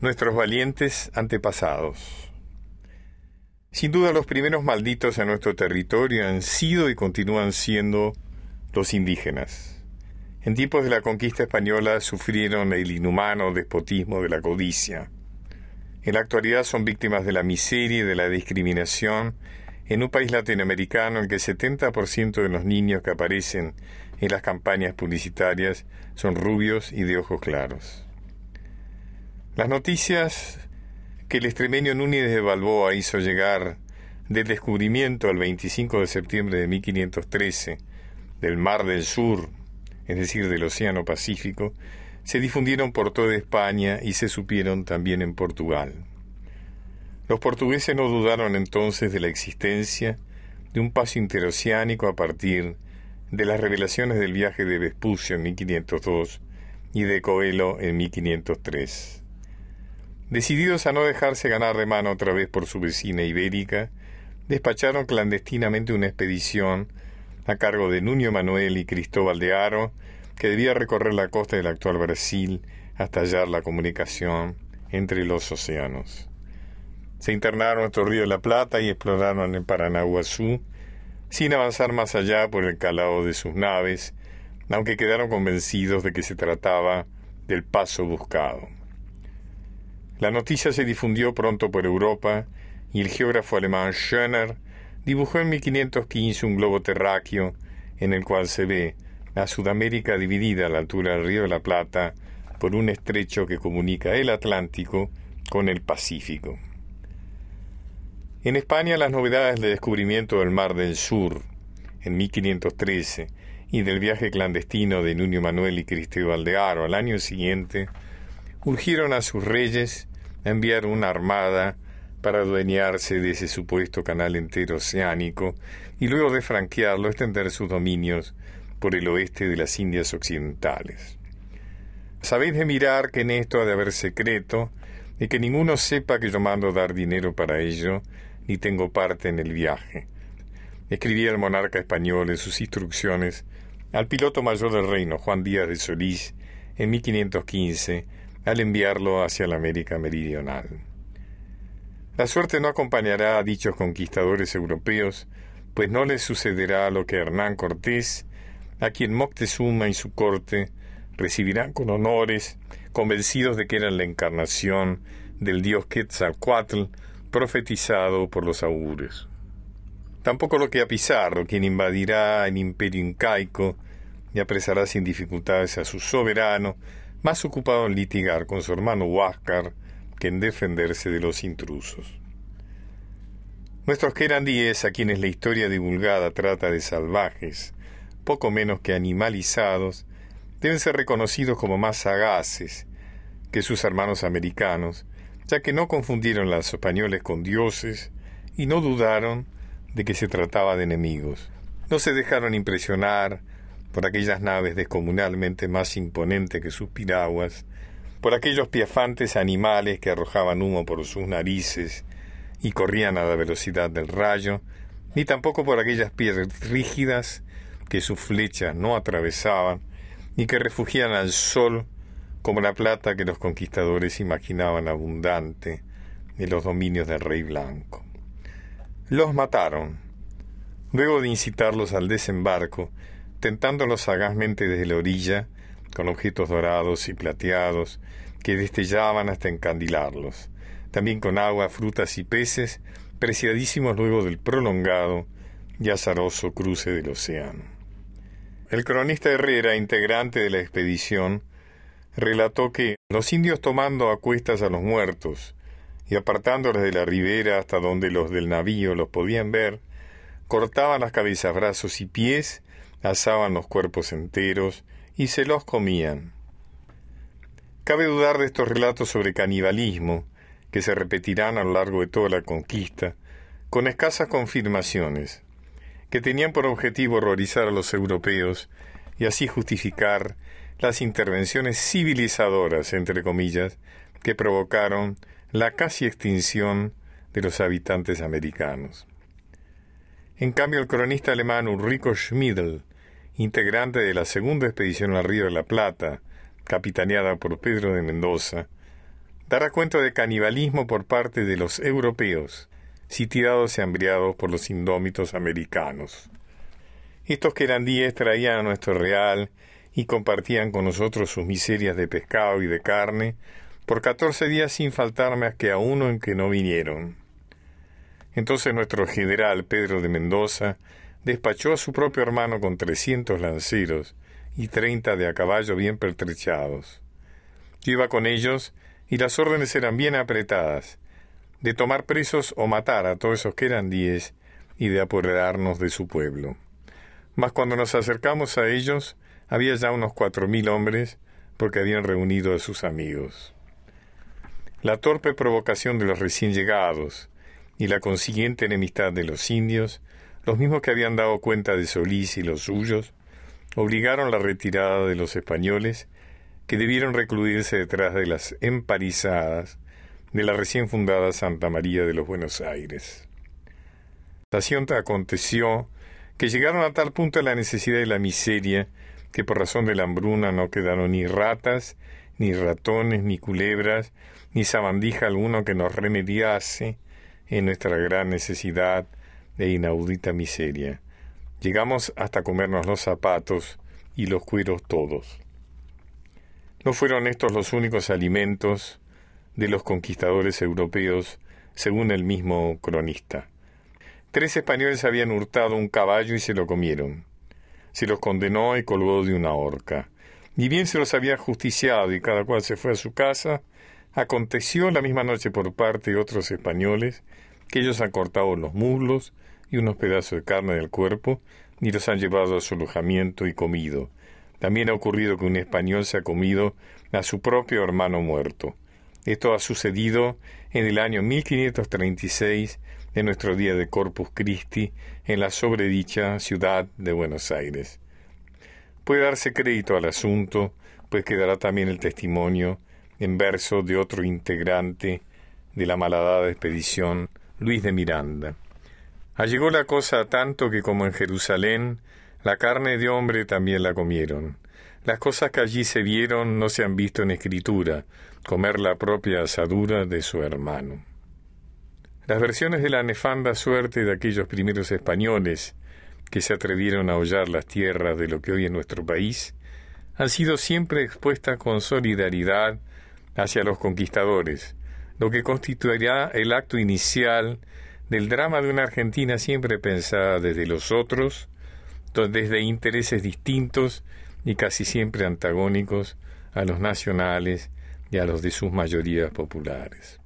nuestros valientes antepasados. Sin duda los primeros malditos en nuestro territorio han sido y continúan siendo los indígenas. En tiempos de la conquista española sufrieron el inhumano despotismo de la codicia. En la actualidad son víctimas de la miseria y de la discriminación en un país latinoamericano en que el 70% de los niños que aparecen en las campañas publicitarias son rubios y de ojos claros. Las noticias que el extremeño Núñez de Balboa hizo llegar del descubrimiento el 25 de septiembre de 1513 del Mar del Sur, es decir, del Océano Pacífico, se difundieron por toda España y se supieron también en Portugal. Los portugueses no dudaron entonces de la existencia de un paso interoceánico a partir de las revelaciones del viaje de Vespucio en 1502 y de Coelho en 1503. Decididos a no dejarse ganar de mano otra vez por su vecina ibérica, despacharon clandestinamente una expedición a cargo de Nuño Manuel y Cristóbal de Haro, que debía recorrer la costa del actual Brasil hasta hallar la comunicación entre los océanos. Se internaron en el río de la Plata y exploraron el Paranaguazú, sin avanzar más allá por el calado de sus naves, aunque quedaron convencidos de que se trataba del paso buscado. La noticia se difundió pronto por Europa y el geógrafo alemán Schöner dibujó en 1515 un globo terráqueo en el cual se ve a Sudamérica dividida a la altura del río de la Plata por un estrecho que comunica el Atlántico con el Pacífico. En España las novedades del descubrimiento del Mar del Sur en 1513 y del viaje clandestino de Nuño Manuel y Cristóbal de Aro al año siguiente urgieron a sus reyes enviar una armada para adueñarse de ese supuesto canal entero oceánico y luego de franquearlo extender sus dominios por el oeste de las Indias occidentales. Sabéis de mirar que en esto ha de haber secreto y que ninguno sepa que yo mando dar dinero para ello ni tengo parte en el viaje. Escribía el monarca español en sus instrucciones al piloto mayor del reino, Juan Díaz de Solís, en 1515, al enviarlo hacia la América Meridional. La suerte no acompañará a dichos conquistadores europeos, pues no les sucederá lo que Hernán Cortés, a quien Moctezuma y su corte recibirán con honores, convencidos de que eran la encarnación del dios Quetzalcoatl profetizado por los augures. Tampoco lo que a Pizarro, quien invadirá el imperio incaico y apresará sin dificultades a su soberano, más ocupado en litigar con su hermano Huáscar que en defenderse de los intrusos. Nuestros querandíes, a quienes la historia divulgada trata de salvajes, poco menos que animalizados, deben ser reconocidos como más sagaces que sus hermanos americanos, ya que no confundieron los españoles con dioses y no dudaron de que se trataba de enemigos. No se dejaron impresionar por aquellas naves descomunalmente más imponentes que sus piraguas, por aquellos piafantes animales que arrojaban humo por sus narices y corrían a la velocidad del rayo, ni tampoco por aquellas piedras rígidas que sus flechas no atravesaban y que refugiaban al sol como la plata que los conquistadores imaginaban abundante en los dominios del rey blanco. Los mataron. Luego de incitarlos al desembarco, tentándolos sagazmente desde la orilla, con objetos dorados y plateados que destellaban hasta encandilarlos, también con agua, frutas y peces, preciadísimos luego del prolongado y azaroso cruce del océano. El cronista Herrera, integrante de la expedición, relató que los indios tomando a cuestas a los muertos y apartándolos de la ribera hasta donde los del navío los podían ver, cortaban las cabezas, brazos y pies asaban los cuerpos enteros y se los comían. Cabe dudar de estos relatos sobre canibalismo, que se repetirán a lo largo de toda la conquista, con escasas confirmaciones, que tenían por objetivo horrorizar a los europeos y así justificar las intervenciones civilizadoras, entre comillas, que provocaron la casi extinción de los habitantes americanos. En cambio, el cronista alemán Ulrico Schmidl, integrante de la segunda expedición al Río de la Plata, capitaneada por Pedro de Mendoza, dará cuenta de canibalismo por parte de los europeos, sitiados y hambriados por los indómitos americanos. Estos querandíes traían a nuestro real y compartían con nosotros sus miserias de pescado y de carne, por catorce días sin faltar más que a uno en que no vinieron. Entonces nuestro general Pedro de Mendoza despachó a su propio hermano con trescientos lanceros y treinta de a caballo bien pertrechados. Yo iba con ellos y las órdenes eran bien apretadas, de tomar presos o matar a todos esos que eran diez y de apoderarnos de su pueblo. Mas cuando nos acercamos a ellos, había ya unos cuatro mil hombres, porque habían reunido a sus amigos. La torpe provocación de los recién llegados y la consiguiente enemistad de los indios, los mismos que habían dado cuenta de Solís y los suyos, obligaron la retirada de los españoles, que debieron recluirse detrás de las emparizadas de la recién fundada Santa María de los Buenos Aires. La aconteció que llegaron a tal punto la necesidad y la miseria que por razón de la hambruna no quedaron ni ratas, ni ratones, ni culebras, ni sabandija alguno que nos remediase en nuestra gran necesidad e inaudita miseria. Llegamos hasta comernos los zapatos y los cueros todos. No fueron estos los únicos alimentos de los conquistadores europeos, según el mismo cronista. Tres españoles habían hurtado un caballo y se lo comieron. Se los condenó y colgó de una horca. Ni bien se los había justiciado y cada cual se fue a su casa, aconteció la misma noche por parte de otros españoles que ellos han cortado los muslos y unos pedazos de carne del cuerpo y los han llevado a su alojamiento y comido. También ha ocurrido que un español se ha comido a su propio hermano muerto. Esto ha sucedido en el año 1536 de nuestro día de Corpus Christi en la sobredicha ciudad de Buenos Aires. Puede darse crédito al asunto, pues quedará también el testimonio en verso de otro integrante de la malhadada expedición, Luis de Miranda. Allegó la cosa tanto que como en Jerusalén, la carne de hombre también la comieron. Las cosas que allí se vieron no se han visto en escritura, comer la propia asadura de su hermano. Las versiones de la nefanda suerte de aquellos primeros españoles que se atrevieron a hollar las tierras de lo que hoy es nuestro país han sido siempre expuestas con solidaridad hacia los conquistadores, lo que constituirá el acto inicial del drama de una Argentina siempre pensada desde los otros, desde intereses distintos y casi siempre antagónicos a los nacionales y a los de sus mayorías populares.